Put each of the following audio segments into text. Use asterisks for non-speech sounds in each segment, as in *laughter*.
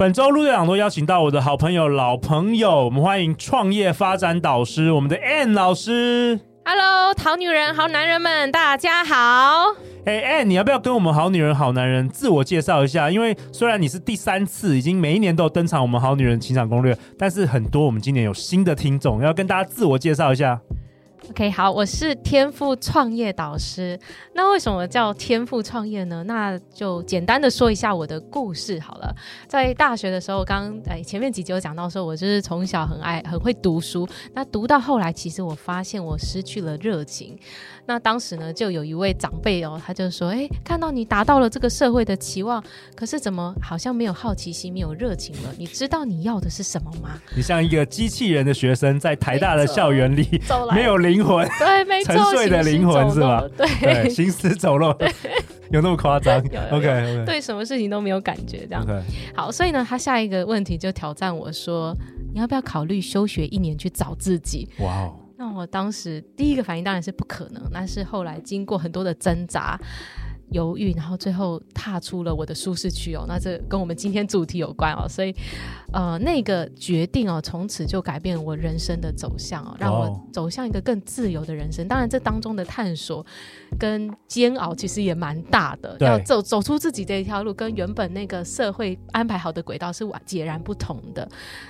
本周陆队长都邀请到我的好朋友、老朋友，我们欢迎创业发展导师，我们的 Ann 老师。Hello，好女人、好男人们，大家好。哎，Ann，你要不要跟我们好女人、好男人自我介绍一下？因为虽然你是第三次，已经每一年都有登场我们好女人情场攻略，但是很多我们今年有新的听众，要跟大家自我介绍一下。OK，好，我是天赋创业导师。那为什么叫天赋创业呢？那就简单的说一下我的故事好了。在大学的时候，刚哎前面几集有讲到说，我就是从小很爱很会读书。那读到后来，其实我发现我失去了热情。那当时呢，就有一位长辈哦，他就说：“哎，看到你达到了这个社会的期望，可是怎么好像没有好奇心，没有热情了？你知道你要的是什么吗？”你像一个机器人的学生，在台大的校园里，没有灵魂，对，没错，沉睡的灵魂是吧？对，行尸走肉，有那么夸张？OK. 对，什么事情都没有感觉，这样。Okay. 好，所以呢，他下一个问题就挑战我说：“你要不要考虑休学一年去找自己？”哇哦。那我当时第一个反应当然是不可能，但是后来经过很多的挣扎、犹豫，然后最后踏出了我的舒适区哦。那这跟我们今天主题有关哦，所以呃，那个决定哦，从此就改变我人生的走向哦，让我走向一个更自由的人生。当然，这当中的探索跟煎熬其实也蛮大的，要走走出自己这一条路，跟原本那个社会安排好的轨道是截然不同的。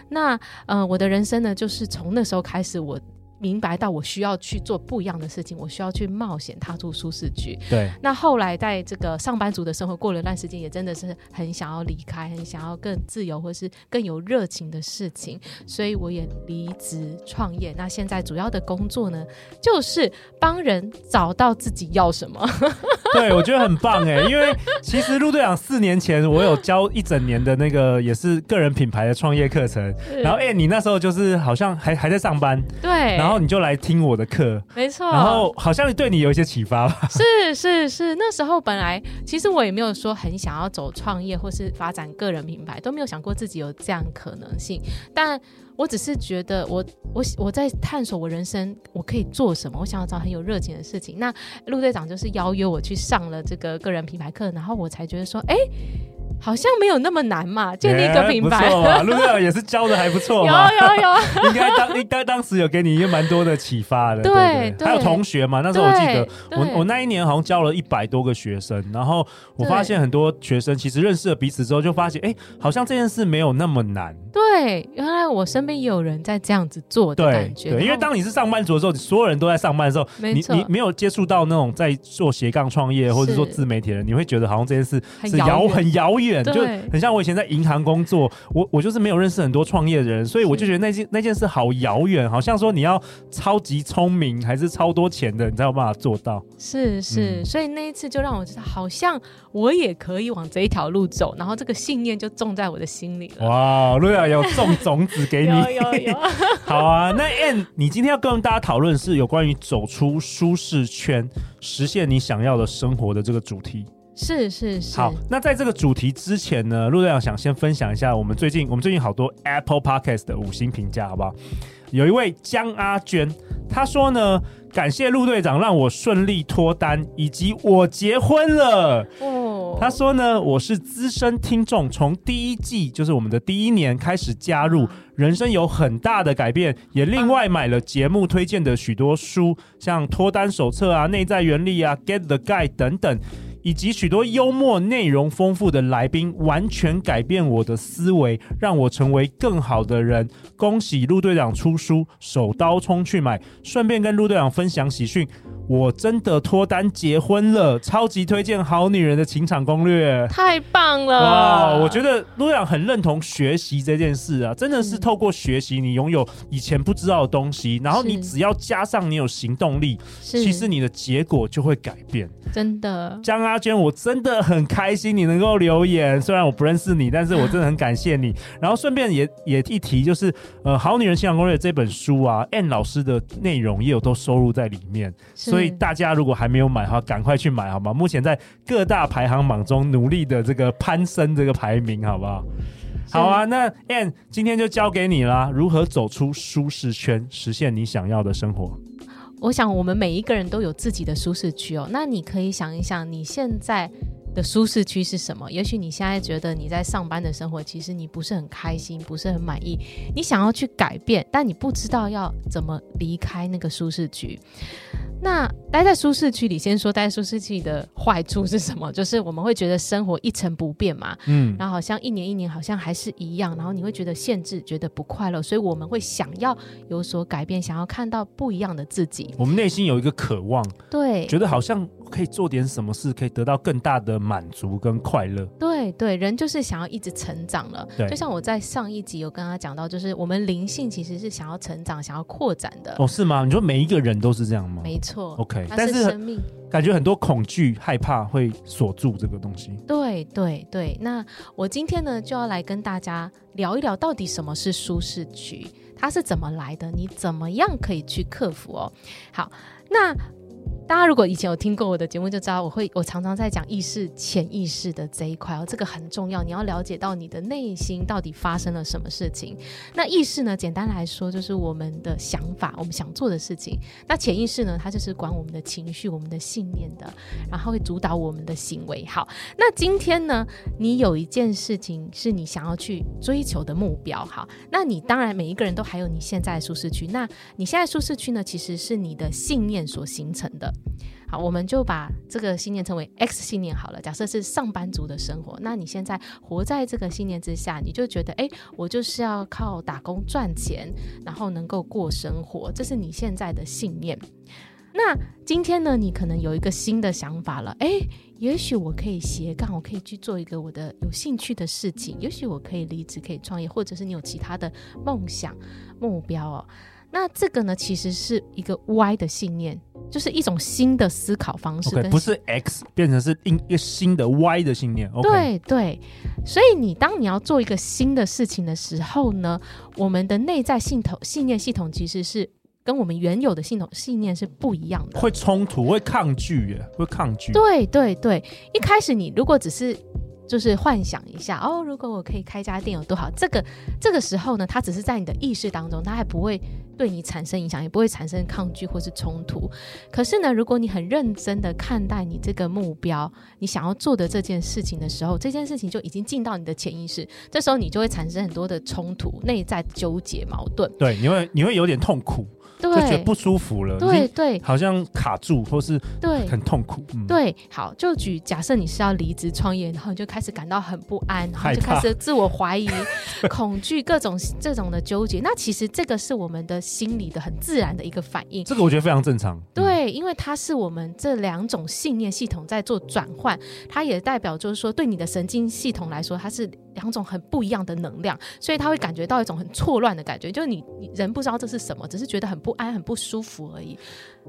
那呃，我的人生呢，就是从那时候开始我。明白到我需要去做不一样的事情，我需要去冒险，踏出舒适区。对。那后来在这个上班族的生活过了一段时间，也真的是很想要离开，很想要更自由或是更有热情的事情，所以我也离职创业。那现在主要的工作呢，就是帮人找到自己要什么。*laughs* 对，我觉得很棒哎，因为其实陆队长四年前我有教一整年的那个也是个人品牌的创业课程，然后哎，你那时候就是好像还还在上班，对，然后。然后你就来听我的课，没错。然后好像对你有一些启发吧？是是是，那时候本来其实我也没有说很想要走创业或是发展个人品牌，都没有想过自己有这样可能性。但我只是觉得我，我我我在探索我人生我可以做什么，我想要找很有热情的事情。那陆队长就是邀约我去上了这个个人品牌课，然后我才觉得说，哎。好像没有那么难嘛，建立一个品牌。欸、不错嘛，陆队长也是教的还不错。*laughs* 有有有，*laughs* 应该当应该当时有给你一个蛮多的启发的。对对，对，还有同学嘛，那时候我记得我我那一年好像教了一百多个学生，然后我发现很多学生其实认识了彼此之后，就发现哎、欸，好像这件事没有那么难。对，原来我身边也有人在这样子做的感觉。对，对，因为当你是上班族的时候，所有人都在上班的时候，你你没有接触到那种在做斜杠创业或者做自媒体的人，你会觉得好像这件事是遥很遥远，就很像我以前在银行工作，我我就是没有认识很多创业的人，所以我就觉得那件那件事好遥远，好像说你要超级聪明还是超多钱的，你才有办法做到。是是、嗯，所以那一次就让我知道，好像我也可以往这一条路走，然后这个信念就种在我的心里了。哇，陆队长有种 *laughs* 种子给你，有有有。*laughs* 好啊，那 Ann，你今天要跟大家讨论是有关于走出舒适圈，实现你想要的生活的这个主题。是是是。好，那在这个主题之前呢，陆队长想先分享一下我们最近我们最近好多 Apple Podcast 的五星评价，好不好？有一位江阿娟，她说呢，感谢陆队长让我顺利脱单，以及我结婚了。哦，她说呢，我是资深听众，从第一季就是我们的第一年开始加入，人生有很大的改变，也另外买了节目推荐的许多书，像脱单手册啊、内在原理啊、Get the Guide 等等。以及许多幽默、内容丰富的来宾，完全改变我的思维，让我成为更好的人。恭喜陆队长出书，手刀冲去买！顺便跟陆队长分享喜讯。我真的脱单结婚了，超级推荐《好女人的情场攻略》，太棒了！哇，我觉得陆队长很认同学习这件事啊，真的是透过学习，你拥有以前不知道的东西，然后你只要加上你有行动力，其实你的结果就会改变。真的，江阿娟，我真的很开心你能够留言，虽然我不认识你，但是我真的很感谢你。*laughs* 然后顺便也也一提，就是呃，《好女人情场攻略》这本书啊，Anne 老师的内容也有都收录在里面，所以大家如果还没有买的话，赶快去买好吗？目前在各大排行榜中努力的这个攀升这个排名，好不好？好啊，那 Anne 今天就交给你啦，如何走出舒适圈，实现你想要的生活？我想，我们每一个人都有自己的舒适区哦。那你可以想一想，你现在的舒适区是什么？也许你现在觉得你在上班的生活，其实你不是很开心，不是很满意，你想要去改变，但你不知道要怎么离开那个舒适区。那待在舒适区里，先说待在舒适区的坏处是什么？*laughs* 就是我们会觉得生活一成不变嘛，嗯，然后好像一年一年好像还是一样，然后你会觉得限制，觉得不快乐，所以我们会想要有所改变，想要看到不一样的自己。我们内心有一个渴望，对，觉得好像可以做点什么事，可以得到更大的满足跟快乐。对对，人就是想要一直成长了。对，就像我在上一集有跟他讲到，就是我们灵性其实是想要成长、想要扩展的。哦，是吗？你说每一个人都是这样吗？没错。错，OK，但是生命感觉很多恐惧、害怕会锁住这个东西。对对对，那我今天呢就要来跟大家聊一聊，到底什么是舒适区，它是怎么来的，你怎么样可以去克服哦？好，那。大家如果以前有听过我的节目，就知道我会我常常在讲意识、潜意识的这一块哦，这个很重要。你要了解到你的内心到底发生了什么事情。那意识呢，简单来说就是我们的想法，我们想做的事情。那潜意识呢，它就是管我们的情绪、我们的信念的，然后会主导我们的行为。好，那今天呢，你有一件事情是你想要去追求的目标。好，那你当然每一个人都还有你现在的舒适区。那你现在舒适区呢，其实是你的信念所形成的。好，我们就把这个信念称为 X 信念好了。假设是上班族的生活，那你现在活在这个信念之下，你就觉得，哎，我就是要靠打工赚钱，然后能够过生活，这是你现在的信念。那今天呢，你可能有一个新的想法了，哎，也许我可以斜杠，我可以去做一个我的有兴趣的事情，也许我可以离职，可以创业，或者是你有其他的梦想目标哦。那这个呢，其实是一个 Y 的信念，就是一种新的思考方式。不是 X 变成是一个新的 Y 的信念。Okay. 对对，所以你当你要做一个新的事情的时候呢，我们的内在系统信念系统其实是跟我们原有的系统信念是不一样的，会冲突，会抗拒，耶，会抗拒。对对对，一开始你如果只是。就是幻想一下哦，如果我可以开家店有多好。这个这个时候呢，它只是在你的意识当中，它还不会对你产生影响，也不会产生抗拒或是冲突。可是呢，如果你很认真的看待你这个目标，你想要做的这件事情的时候，这件事情就已经进到你的潜意识，这时候你就会产生很多的冲突、内在纠结、矛盾。对，你会你会有点痛苦。对，就觉得不舒服了，对对，好像卡住，或是对很痛苦。对，嗯、对，好，就举假设你是要离职创业，然后你就开始感到很不安，然后就开始自我怀疑、*laughs* 恐惧、各种这种的纠结。那其实这个是我们的心理的很自然的一个反应。这个我觉得非常正常。对，因为它是我们这两种信念系统在做转换，它也代表就是说，对你的神经系统来说，它是两种很不一样的能量，所以他会感觉到一种很错乱的感觉，就是你你人不知道这是什么，只是觉得很不。安，很不舒服而已。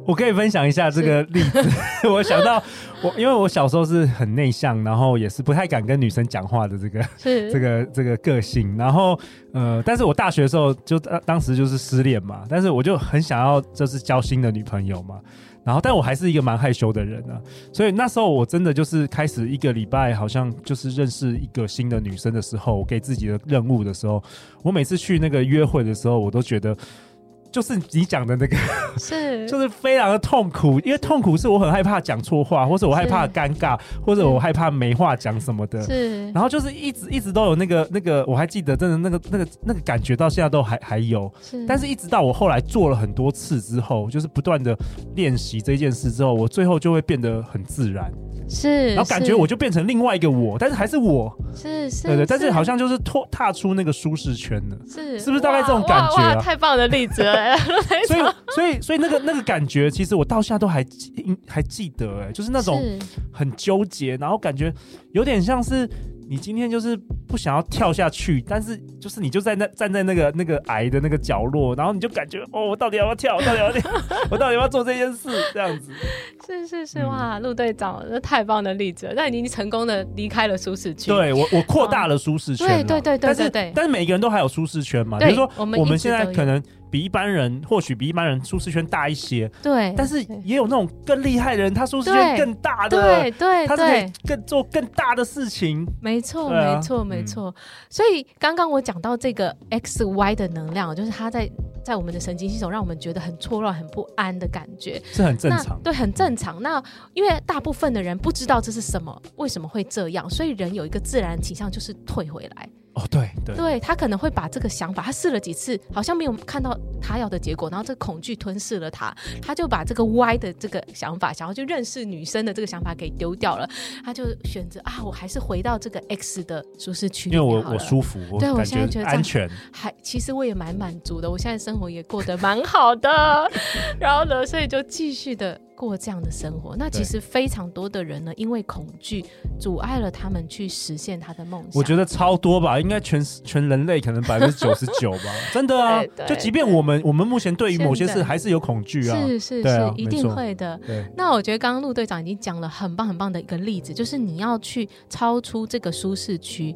我可以分享一下这个例子。*laughs* 我想到我，因为我小时候是很内向，然后也是不太敢跟女生讲话的这个是这个这个个性。然后呃，但是我大学的时候就当当时就是失恋嘛，但是我就很想要就是交新的女朋友嘛。然后，但我还是一个蛮害羞的人啊，所以那时候我真的就是开始一个礼拜，好像就是认识一个新的女生的时候，给自己的任务的时候，我每次去那个约会的时候，我都觉得。就是你讲的那个，*laughs* *laughs* 是，就是非常的痛苦，因为痛苦是我很害怕讲错话，或者我害怕尴尬，或者我害怕没话讲什么的。是，然后就是一直一直都有那个那个，我还记得，真的那个那个那个感觉到现在都还还有。是，但是一直到我后来做了很多次之后，就是不断的练习这件事之后，我最后就会变得很自然。是，然后感觉我就变成另外一个我，但是还是我，是是，对对，但是好像就是脱踏出那个舒适圈了，是是不是大概这种感觉啊？太棒的例子了，*laughs* 所以 *laughs* 所以所以那个那个感觉，其实我到现在都还记还记得，哎，就是那种很纠结，然后感觉有点像是你今天就是不想要跳下去，但是就是你就在那站在那个那个矮的那个角落，然后你就感觉哦，我到底要不要跳？我到底要不要跳？我到底要不要做这件事？这样子。是是是，哇，陆队长，那太棒的例子了，那你已经成功的离开了舒适区。对我，我扩大了舒适圈。对对对对对对。但是每个人都还有舒适圈嘛？比如说我们现在可能。比一般人或许比一般人舒适圈大一些，对，但是也有那种更厉害的人，他舒适圈更大的，对对，他是可以更做更大的事情。没错，没错，没错。所以刚刚我讲到这个 X Y 的能量，就是他在在我们的神经系统，让我们觉得很错乱、很不安的感觉，是很正常。对，很正常。那因为大部分的人不知道这是什么，为什么会这样，所以人有一个自然倾向，就是退回来。哦，对对，对他可能会把这个想法，他试了几次，好像没有看到他要的结果，然后这个恐惧吞噬了他，他就把这个 Y 的这个想法，想要去认识女生的这个想法给丢掉了，他就选择啊，我还是回到这个 X 的舒适区，因为我我舒服，对我现在觉得安全，还其实我也蛮满足的，我现在生活也过得蛮好的，*laughs* 然后呢，所以就继续的。过这样的生活，那其实非常多的人呢，因为恐惧阻碍了他们去实现他的梦想。我觉得超多吧，应该全全人类可能百分之九十九吧，*laughs* 真的啊。就即便我们我们目前对于某些事还是有恐惧啊，是是是，啊、一定会的。那我觉得刚刚陆队长已经讲了很棒很棒的一个例子，就是你要去超出这个舒适区。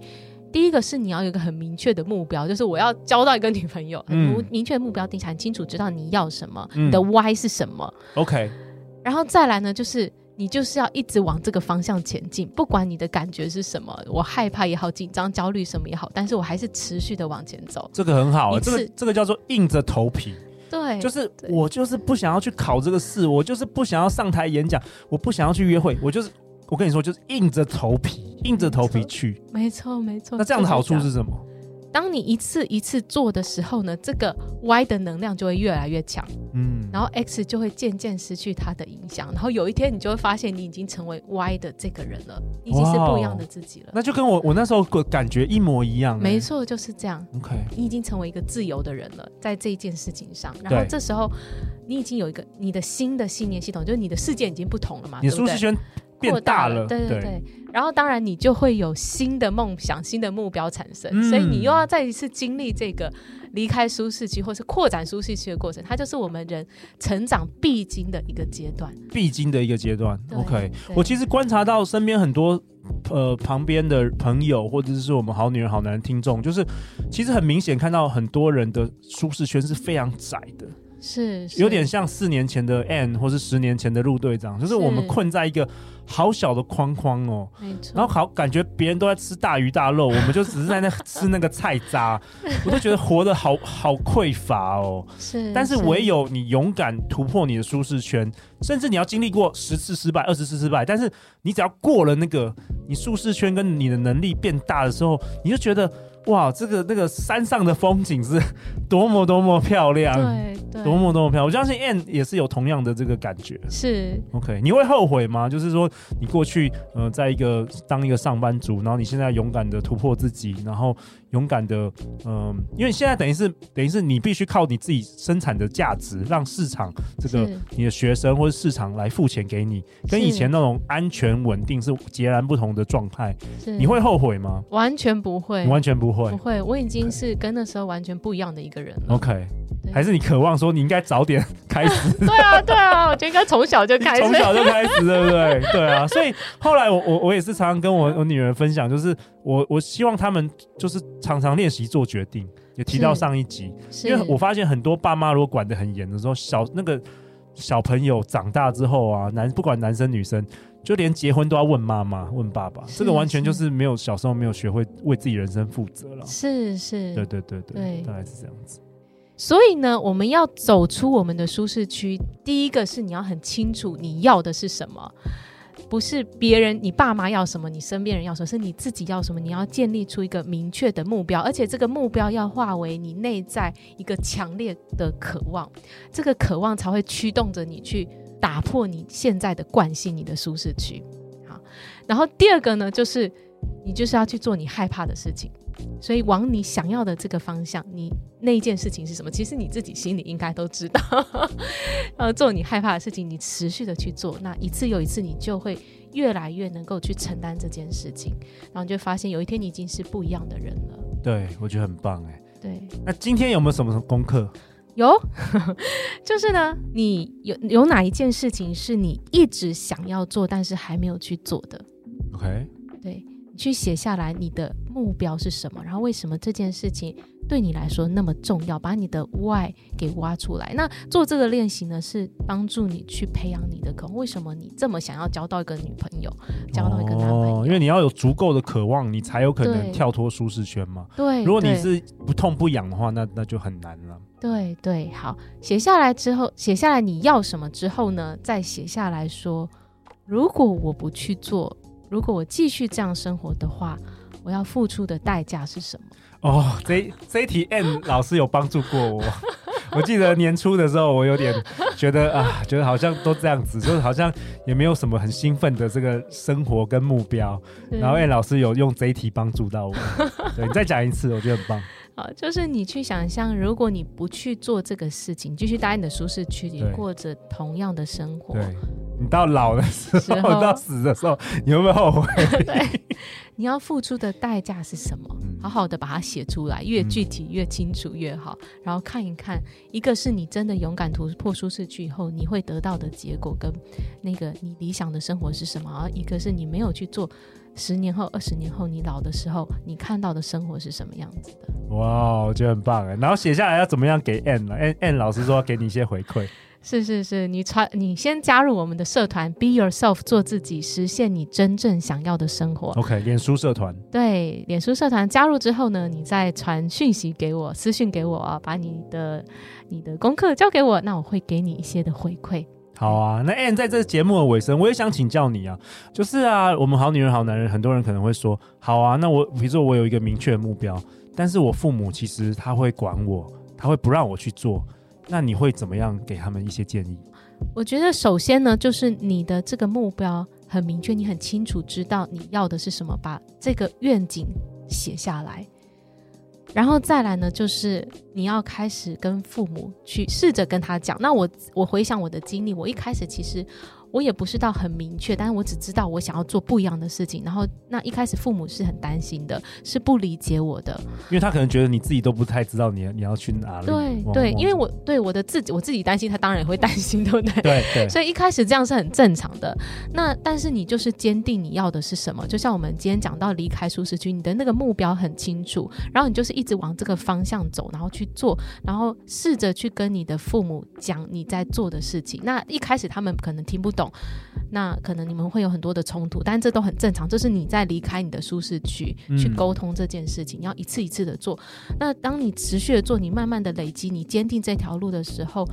第一个是你要有一个很明确的目标，就是我要交到一个女朋友，嗯、很明确的目标定下，很清楚知道你要什么，嗯、你的 why 是什么。OK。然后再来呢，就是你就是要一直往这个方向前进，不管你的感觉是什么，我害怕也好，紧张、焦虑什么也好，但是我还是持续的往前走。这个很好，这个这个叫做硬着头皮。对，就是我就是不想要去考这个试，我就是不想要上台演讲，我不想要去约会，我就是我跟你说，就是硬着头皮，硬着头皮去。没错，没错。那这样的好处是什么？当你一次一次做的时候呢，这个 Y 的能量就会越来越强，嗯，然后 X 就会渐渐失去它的影响，然后有一天你就会发现你已经成为 Y 的这个人了，已经是不一样的自己了。那就跟我我那时候感觉一模一样。没错，就是这样。OK，你已经成为一个自由的人了，在这一件事情上，然后这时候你已经有一个你的新的信念系统，就是你的世界已经不同了嘛，你舒适圈变大了，对对对。然后，当然，你就会有新的梦想、新的目标产生，嗯、所以你又要再一次经历这个离开舒适区或是扩展舒适区的过程，它就是我们人成长必经的一个阶段，必经的一个阶段。OK，我其实观察到身边很多呃旁边的朋友，或者是我们好女人、好男人听众，就是其实很明显看到很多人的舒适圈是非常窄的。是，是有点像四年前的 Ann 或是十年前的陆队长，就是我们困在一个好小的框框哦，没错。然后好感觉别人都在吃大鱼大肉，我们就只是在那 *laughs* 吃那个菜渣，*laughs* 我都觉得活得好好匮乏哦。是，但是唯有你勇敢突破你的舒适圈，甚至你要经历过十次失败、二十次失败，但是你只要过了那个你舒适圈跟你的能力变大的时候，你就觉得。哇，这个那个山上的风景是多么多么漂亮，对，对，多么多么漂亮。我相信 Ann 也是有同样的这个感觉。是，OK，你会后悔吗？就是说，你过去呃，在一个当一个上班族，然后你现在勇敢的突破自己，然后。勇敢的，嗯、呃，因为现在等于是等于是你必须靠你自己生产的价值，让市场这个你的学生或者市场来付钱给你，跟以前那种安全稳定是截然不同的状态。你会后悔吗？完全不会，完全不会，不会。我已经是跟那时候完全不一样的一个人了。OK。还是你渴望说你应该早点 *laughs* 开始？*laughs* 对啊，对啊，我觉得应该从小就开始，从小就开始，对不对？*laughs* 对啊，所以后来我我我也是常常跟我我女儿分享，就是我我希望他们就是常常练习做决定。也提到上一集，因为我发现很多爸妈如果管得很严的时候，小那个小朋友长大之后啊，男不管男生女生，就连结婚都要问妈妈问爸爸，这个完全就是没有小时候没有学会为自己人生负责了。是是，对对对对，对，大概是这样子。所以呢，我们要走出我们的舒适区。第一个是你要很清楚你要的是什么，不是别人，你爸妈要什么，你身边人要什么，是你自己要什么。你要建立出一个明确的目标，而且这个目标要化为你内在一个强烈的渴望，这个渴望才会驱动着你去打破你现在的惯性，你的舒适区。好，然后第二个呢，就是你就是要去做你害怕的事情。所以往你想要的这个方向，你那一件事情是什么？其实你自己心里应该都知道。*laughs* 呃，做你害怕的事情，你持续的去做，那一次又一次，你就会越来越能够去承担这件事情，然后你就发现有一天你已经是不一样的人了。对，我觉得很棒哎。对，那今天有没有什么功课？有，*laughs* 就是呢，你有有哪一件事情是你一直想要做，但是还没有去做的？OK，对，你去写下来，你的目标是什么？然后为什么这件事情？对你来说那么重要，把你的 why 给挖出来。那做这个练习呢，是帮助你去培养你的渴望。为什么你这么想要交到一个女朋友，交到一个男朋友？哦，因为你要有足够的渴望，你才有可能跳脱舒适圈嘛。对，如果你是不痛不痒的话，那那就很难了。对对，好，写下来之后，写下来你要什么之后呢？再写下来说，如果我不去做，如果我继续这样生活的话，我要付出的代价是什么？哦，这这一题 Ann *laughs* 老师有帮助过我。我记得年初的时候，我有点觉得啊，觉得好像都这样子，就是好像也没有什么很兴奋的这个生活跟目标。然后 Ann 老师有用这一题帮助到我。*laughs* 对，你再讲一次，我觉得很棒。好，就是你去想象，如果你不去做这个事情，继续待在你的舒适区里，过着同样的生活，对，你到老的时候，到死的时候，你会不会后悔？*laughs* 对，你要付出的代价是什么？嗯、好好的把它写出来，越具体越清楚越好。嗯、然后看一看，一个是你真的勇敢突破舒适区以后，你会得到的结果，跟那个你理想的生活是什么？而一个是你没有去做。十年后、二十年后，你老的时候，你看到的生活是什么样子的？哇，我觉得很棒哎！然后写下来要怎么样给 Ann 呢？Ann Ann 老师说要给你一些回馈。是是是，你传，你先加入我们的社团，Be Yourself，做自己，实现你真正想要的生活。OK，脸书社团。对，脸书社团加入之后呢，你再传讯息给我，私讯给我啊，把你的你的功课交给我，那我会给你一些的回馈。好啊，那 Ann 在这节目的尾声，我也想请教你啊，就是啊，我们好女人好男人，很多人可能会说，好啊，那我比如说我有一个明确的目标，但是我父母其实他会管我，他会不让我去做，那你会怎么样给他们一些建议？我觉得首先呢，就是你的这个目标很明确，你很清楚知道你要的是什么，把这个愿景写下来。然后再来呢，就是你要开始跟父母去试着跟他讲。那我我回想我的经历，我一开始其实。我也不是到很明确，但是我只知道我想要做不一样的事情。然后那一开始父母是很担心的，是不理解我的，因为他可能觉得你自己都不太知道你你要去哪里。对对，因为我对我的自己我自己担心，他当然也会担心，对不对？对对。所以一开始这样是很正常的。那但是你就是坚定你要的是什么？就像我们今天讲到离开舒适区，你的那个目标很清楚，然后你就是一直往这个方向走，然后去做，然后试着去跟你的父母讲你在做的事情。那一开始他们可能听不懂。那可能你们会有很多的冲突，但这都很正常。这是你在离开你的舒适区去沟通这件事情，你要一次一次的做。那当你持续的做，你慢慢的累积，你坚定这条路的时候，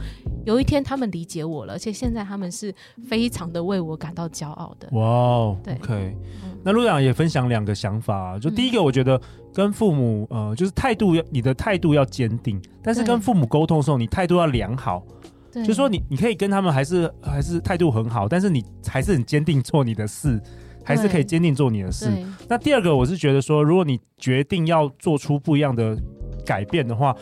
有一天他们理解我了，而且现在他们是非常的为我感到骄傲的。哇哦，对，OK。那陆长也分享两个想法，就第一个，我觉得跟父母呃，就是态度要你的态度要坚定，但是跟父母沟通的时候，你态度要良好。就是说你你可以跟他们还是还是态度很好，但是你还是很坚定做你的事，还是可以坚定做你的事。那第二个，我是觉得说，如果你决定要做出不一样的改变的话，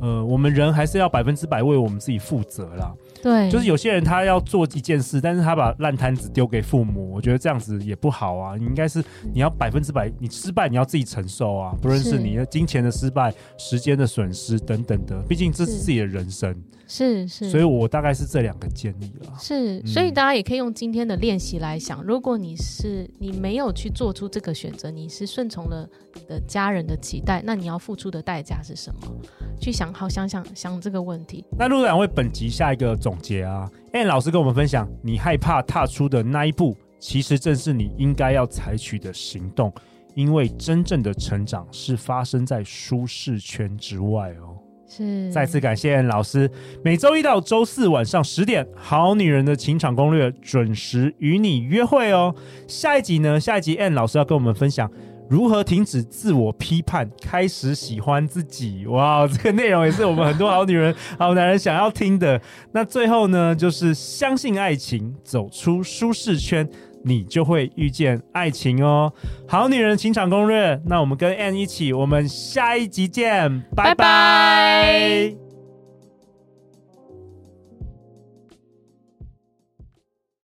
呃，我们人还是要百分之百为我们自己负责啦。对，就是有些人他要做一件事，但是他把烂摊子丢给父母，我觉得这样子也不好啊。你应该是你要百分之百，你失败你要自己承受啊，不论是你的金钱的失败、时间的损失等等的，毕竟这是自己的人生。是是，所以我大概是这两个建议了。是，所以大家也可以用今天的练习来想，如果你是你没有去做出这个选择，你是顺从了你的家人的期待，那你要付出的代价是什么？去想好想想想这个问题。那陆两位本集下一个总结啊，Ann 老师跟我们分享，你害怕踏出的那一步，其实正是你应该要采取的行动，因为真正的成长是发生在舒适圈之外哦。是，再次感谢 Ann 老师。每周一到周四晚上十点，《好女人的情场攻略》准时与你约会哦。下一集呢？下一集 Ann 老师要跟我们分享如何停止自我批判，开始喜欢自己。哇，这个内容也是我们很多好女人、*laughs* 好男人想要听的。那最后呢，就是相信爱情，走出舒适圈。你就会遇见爱情哦。好女人情场攻略，那我们跟 Anne 一起，我们下一集见，拜拜。拜拜。